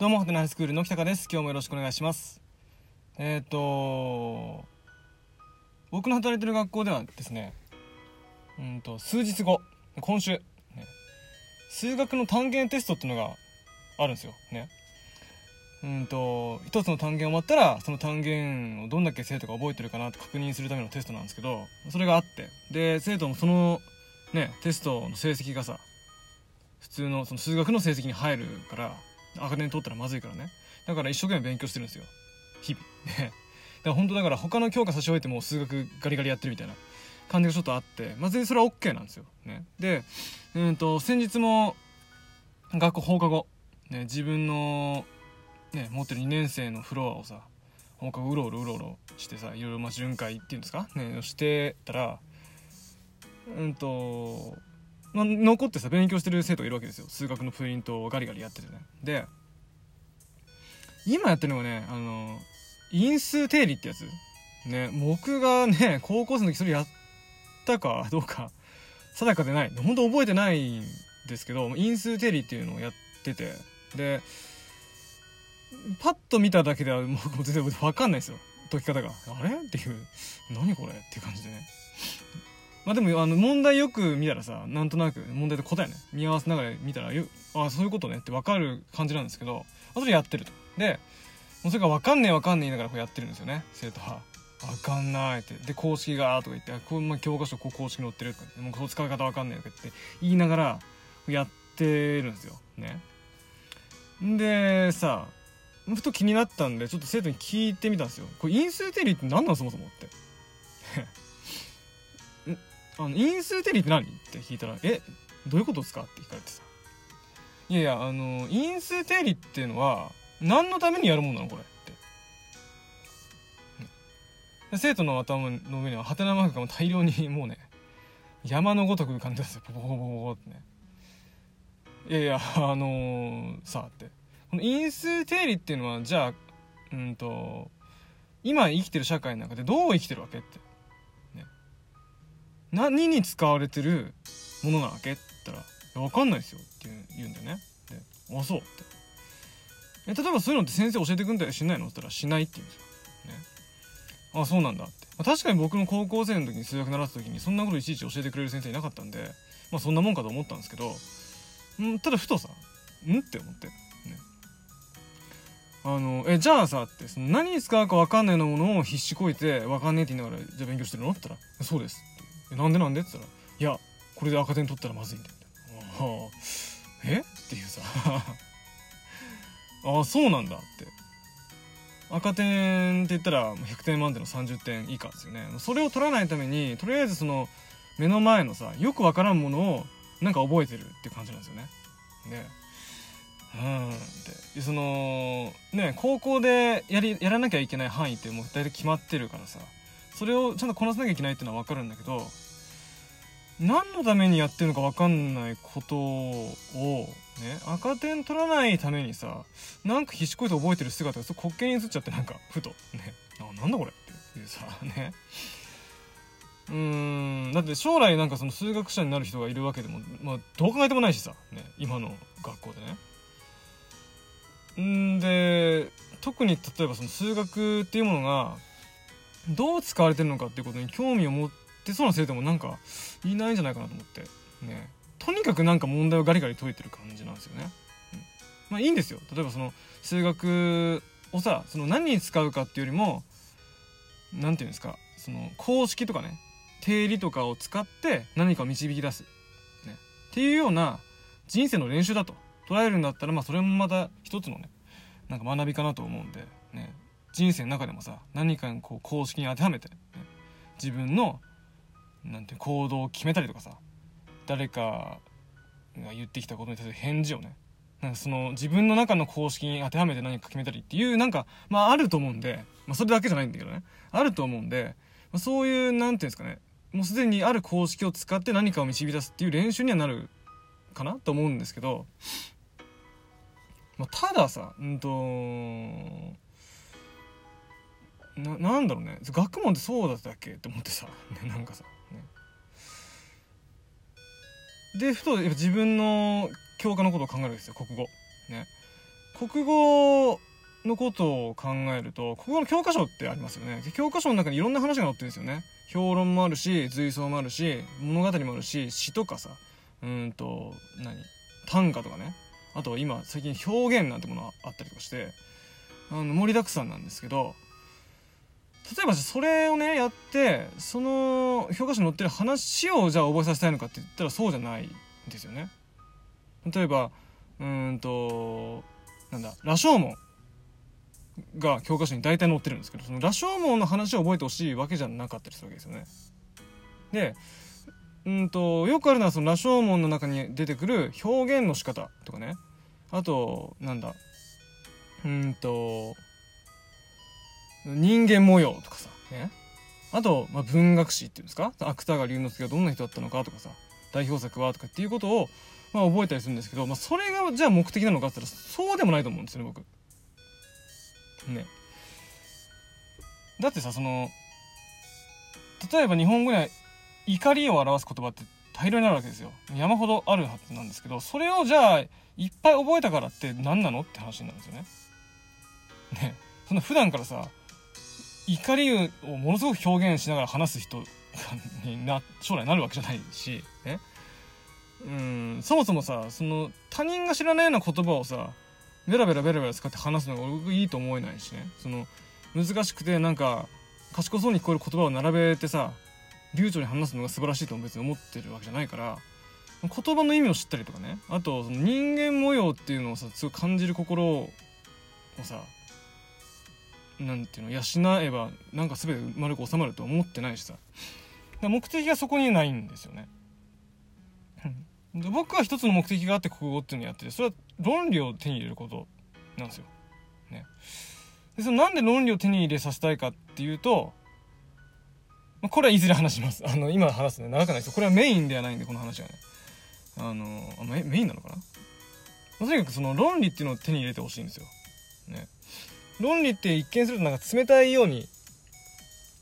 どうも、ハテナスクールの北川です。今日もよろしくお願いします。えっ、と、僕の働いてる学校ではですね、うんと、数日後、今週、ね数学の単元テストっていうのがあるんですよ。ね。うんと、一つの単元終わったら、その単元をどんだけ生徒が覚えてるかなって確認するためのテストなんですけど、それがあって、で、生徒もその、ね、テストの成績がさ、普通のその数学の成績に入るから赤点取ったらまずいからね。だから一生懸命勉強してるんですよ。日々。ねだから本当だから他の教科差し終えても数学ガリガリやってるみたいな感じがちょっとあってまあ全然それは OK なんですよ。ね。でうんと先日も学校放課後、ね、自分の、ね、持ってる2年生のフロアをさ放課後うろうろうろうろしてさいろいろまあ巡回っていうんですか？ねしてたらうんとま、残ってさ勉強してる生徒がいるわけですよ。数学のプリントをガリガリやっててね。で今やってるのがねあの因数定理ってやつ。ね僕がね高校生の時それやったかどうか定かでない。本当覚えてないんですけど因数定理っていうのをやってて。でパッと見ただけでは僕も全然分かんないですよ。解き方が。あれ？っていう。何これ？っていう感じでね。まあでもあの問題よく見たらさなんとなく問題と答えね。見合わせながら見たらよあそういうことねって分かる感じなんですけどそれやってると。でもうそれが分かんねえ分かんねえ言いながらこうやってるんですよね。生徒は。分かんないって。で公式がとか言ってこう、まあ、教科書こう公式載ってるとかもうこう使い方分かんねえとかって言いながらやってるんですよ。ね。でさふと気になったんでちょっと生徒に聞いてみたんですよ。これ因数定理って何なのそもそもって。あの因数定理って何？って聞いたら「えどういうことですか?」って聞かれてさ「いやいやあの因数定理っていうのは何のためにやるもんなのこれ」って、生徒の頭の上にはハテナマークが大量にもうね山のごとく感じですよ。ポポポポポってね。いやいやあのー、さあって。この因数定理っていうのはじゃあうんと今生きてる社会の中でどう生きてるわけって。何に使われてるものなわけ？って言ったら「分かんないですよ」って言うんだよね。で「あそう」って。え例えばそういうのって先生教えてくんだよしないのって言ったら「しない」って言うんですよ、ね、あそうなんだって、まあ、確かに僕の高校生の時に数学習った時にそんなこといちいち教えてくれる先生いなかったんでまあそんなもんかと思ったんですけどうんただふとさ「ん?」って思って。あのえじゃあさってその何に使うか分かんないようなものを必死こいて分かんねえって言いながらじゃあ勉強してるの？って言ったら「そうです」なんでなんで？って言ったら「いやこれで赤点取ったらまずいんだよ」ああえ？っていうさ ああそうなんだって赤点って言ったら100点満点の30点以下ですよねそれを取らないためにとりあえずその目の前のさよくわからんものをなんか覚えてるって感じなんですよね。でうんでそのね高校でやりやらなきゃいけない範囲ってもう大体決まってるからさ。それをちゃんとこなさなきゃいけないっていうのは分かるんだけど何のためにやってるのか分かんないことをね赤点取らないためにさなんか必死こいて覚えてる姿がそ滑稽に映っちゃってなんかふとねあなんだこれっていうさね。うーんだって将来なんかその数学者になる人がいるわけでも、まあ、どう考えてもないしさ、ね、今の学校でね。んで特に例えばその数学っていうものがどう使われてるのかっていうことに興味を持ってそうな生徒もなんかいないんじゃないかなと思って。ね。とにかくなんか問題をガリガリ解いてる感じなんですよね、うん、まあいいんですよ。例えばその数学をさその何に使うかっていうよりも何て言うんですかその公式とかね定理とかを使って何かを導き出す、ね、っていうような人生の練習だと捉えるんだったらまあそれもまた一つのねなんか学びかなと思うんで。ね。人生の中でもさ何かにこう公式に当てはめて、ね、自分のなんて行動を決めたりとかさ誰かが言ってきたことに対する返事をねなんかその自分の中の公式に当てはめて何か決めたりっていうなんかまああると思うんで、まあ、それだけじゃないんだけどねあると思うんで、まあ、そういうなんていうんですかねもうすでにある公式を使って何かを導き出すっていう練習にはなるかなと思うんですけど、まあ、たださうんとななんだろうね。学問ってそうだったっけ？って思ってさ、ね、なんかさ、ね、でふとやっぱ自分の教科のことを考えるんですよ。国語。ね。国語のことを考えると国語の教科書ってありますよね。教科書の中にいろんな話が載ってるんですよね。評論もあるし随想もあるし物語もあるし詩とかさ。うんと何？短歌とかね。あと今最近表現なんてものがあったりとかして。あの盛りだくさんなんですけど例えばそれをねやってその教科書に載ってる話をじゃあ覚えさせたいのかって言ったらそうじゃないんですよね。例えばうんとなんだ羅生門が教科書に大体載ってるんですけどその羅生門の話を覚えてほしいわけじゃなかったりするわけですよね。でうんとよくあるのはその羅生門の中に出てくる表現の仕方とかねあとなんだうんと人間模様とかさね。あと、まあ、文学史っていうんですか？芥川龍之介がどんな人だったのかとかさ代表作はとかっていうことを、まあ、覚えたりするんですけど、まあ、それがじゃあ目的なのかって言ったらそうでもないと思うんですよね僕。ね。だってさその例えば日本語には怒りを表す言葉って大量になるわけですよ。山ほどあるはずなんですけどそれをじゃあいっぱい覚えたからって何なのって話になるんですよね。ね。その普段からさ怒りをものすごく表現しながら話す人にな将来なるわけじゃないしねうんそもそもさその他人が知らないような言葉をさベラベラベラベラ使って話すのが僕いいと思えないしね。その難しくてなんか賢そうに聞こえる言葉を並べてさ流暢に話すのが素晴らしいとも別に思ってるわけじゃないから言葉の意味を知ったりとかね。あとその人間模様っていうのをさすごい感じる心をさなんていうの養えばなんか全て丸く収まると思ってないしさ目的がそこにないんですよねで僕は一つの目的があって国語っていうのをやっててそれは論理を手に入れることなんですよ、ね、でそのなんで論理を手に入れさせたいかっていうとまこれはいずれ話します。あの、今話すね、長くないですよ。これはメインではないんで、この話はね。あの、メメインなのかなまとにかくその論理っていうのを手に入れてほしいんですよ。ね。論理って一見するとなんか冷たいように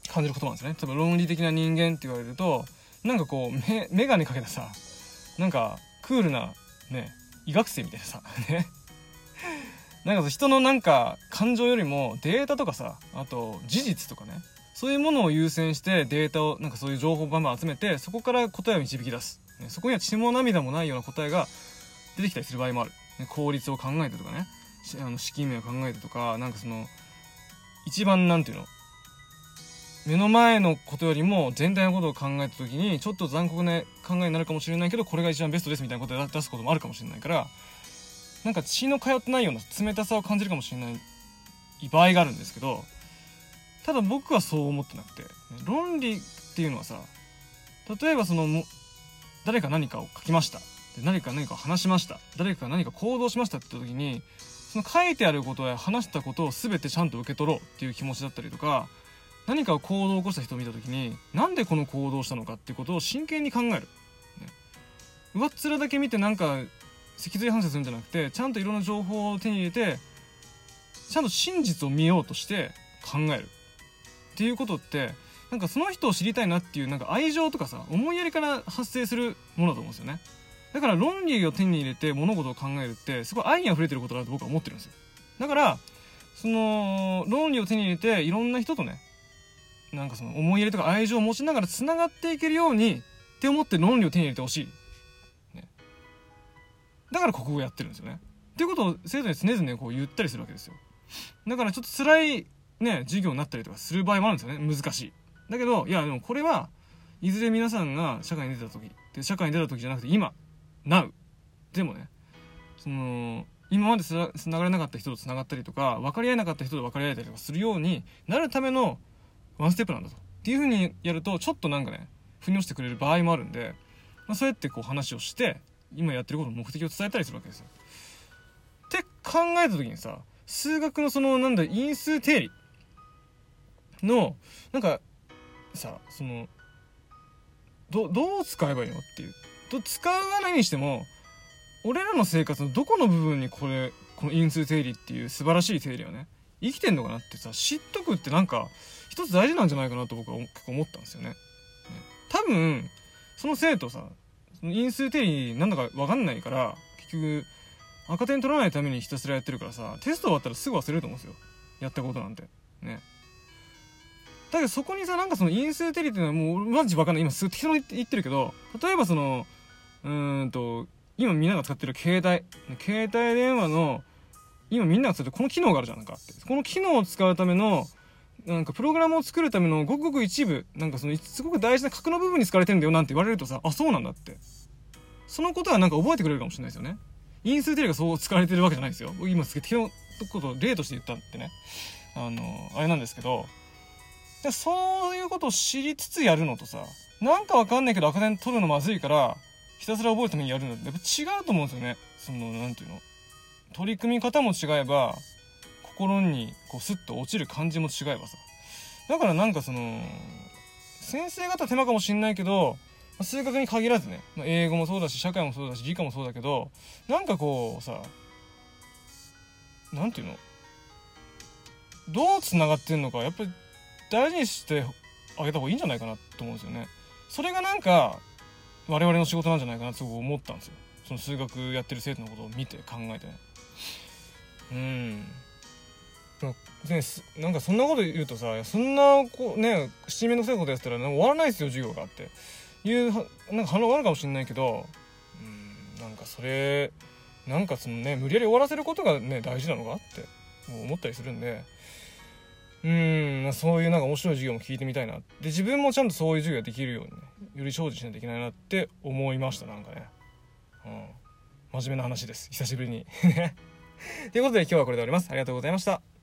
感じることなんですね。例えば論理的な人間って言われると、なんかこう、メメガネかけたさ、なんかクールな、ね、医学生みたいなさ、ね。なんか人のなんか感情よりもデータとかさ、あと事実とかね、そういうものを優先してデータをなんかそういう情報をバンバン集めてそこから答えを導き出す、ね、そこには血も涙もないような答えが出てきたりする場合もある、ね、効率を考えてとかねあの資金面を考えてとかなんかその一番なんていうの？目の前のことよりも全体のことを考えた時にちょっと残酷な考えになるかもしれないけどこれが一番ベストですみたいなことを出すこともあるかもしれないからなんか血の通ってないような冷たさを感じるかもしれない場合があるんですけどただ僕はそう思ってなくて論理っていうのはさ例えばその誰か何かを書きました。で何か何かを話しました。誰か何か行動しましたって時にその書いてあることや話したことを全てちゃんと受け取ろうっていう気持ちだったりとか何かを行動を起こした人を見た時になんでこの行動をしたのかっていうことを真剣に考える、ね、上っ面だけ見てなんか脊髄反射するんじゃなくてちゃんといろんな情報を手に入れてちゃんと真実を見ようとして考える。っていうことってなんかその人を知りたいなっていうなんか愛情とかさ思いやりから発生するものだと思うんですよね。だから論理を手に入れて物事を考えるってすごい愛に溢れてることだと僕は思ってるんですよ。だからその論理を手に入れていろんな人とねなんかその思いやりとか愛情を持ちながらつながっていけるようにって思って論理を手に入れてほしい、ね、だから国語をやってるんですよね。っていうことを生徒に常々こう言ったりするわけですよ。だからちょっと辛いね、授業になったりとかする場合もあるんですよね。難しい。だけど、いや、でもこれはいずれ皆さんが社会に出た時、で社会に出た時じゃなくて今、now。でもね、その、今まで繋がれなかった人と繋がったりとか、分かり合えなかった人と分かり合えたりとかするようになるためのワンステップなんだと。っていう風にやると、ちょっとなんかね、腑に落ちてくれる場合もあるんで、まあ、そうやってこう話をして、今やってることの目的を伝えたりするわけですよ。って考えた時にさ、数学のその、なんだ、因数定理。のなんかさそのどどう使えばいいのっていうと使わないにしても俺らの生活のどこの部分にこれこの因数定理っていう素晴らしい定理はね生きてんのかなってさ知っとくってなんか一つ大事なんじゃないかなと僕は結構思ったんですよね。ね。多分その生徒さその因数定理なんだか分かんないから結局赤点取らないためにひたすらやってるからさテスト終わったらすぐ忘れると思うんですよ。やったことなんて。ね。だけどそこにさなんかその因数定理っていうのはもうマジわかんない今すぐ適当に言ってるけど例えばそのうーんと今みんなが使ってる携帯携帯電話の今みんなが使ってるこの機能があるじゃんかって。この機能を使うためのなんかプログラムを作るためのごくごく一部なんかそのすごく大事な核の部分に使われてるんだよなんて言われるとさあそうなんだって。そのことはなんか覚えてくれるかもしれないですよね。因数定理がそう使われてるわけじゃないですよ。今適当なことを例として言ったってね。あのあれなんですけど。でそういうことを知りつつやるのとさなんかわかんないけど赤点取るのまずいからひたすら覚えるためにやるのって。やっぱ違うと思うんですよね。そのなんていうの。取り組み方も違えば心にこうスッと落ちる感じも違えばさ。だからなんかその先生方手間かもしんないけど数学に限らずね英語もそうだし社会もそうだし理科もそうだけどなんかこうさなんていうの。どうつながってんのかやっぱり大事にしてあげた方がいいんじゃないかなと思うんですよね。それがなんか我々の仕事なんじゃないかなと思ったんですよ。その数学やってる生徒のことを見て考えてね。うん、なんかそんなこと言うとさそんなこうね七面のせいことやったら終わらないですよ授業がって。いうなんか反応があるかもしれないけどうんなんかそれなんかそのね無理やり終わらせることがね大事なのかって思ったりするんで。うんそういうなんか面白い授業も聞いてみたいなで自分もちゃんとそういう授業ができるようにねより精進しないといけないなって思いましたなんかね。うん。真面目な話です。久しぶりに。ということで今日はこれで終わります。ありがとうございました。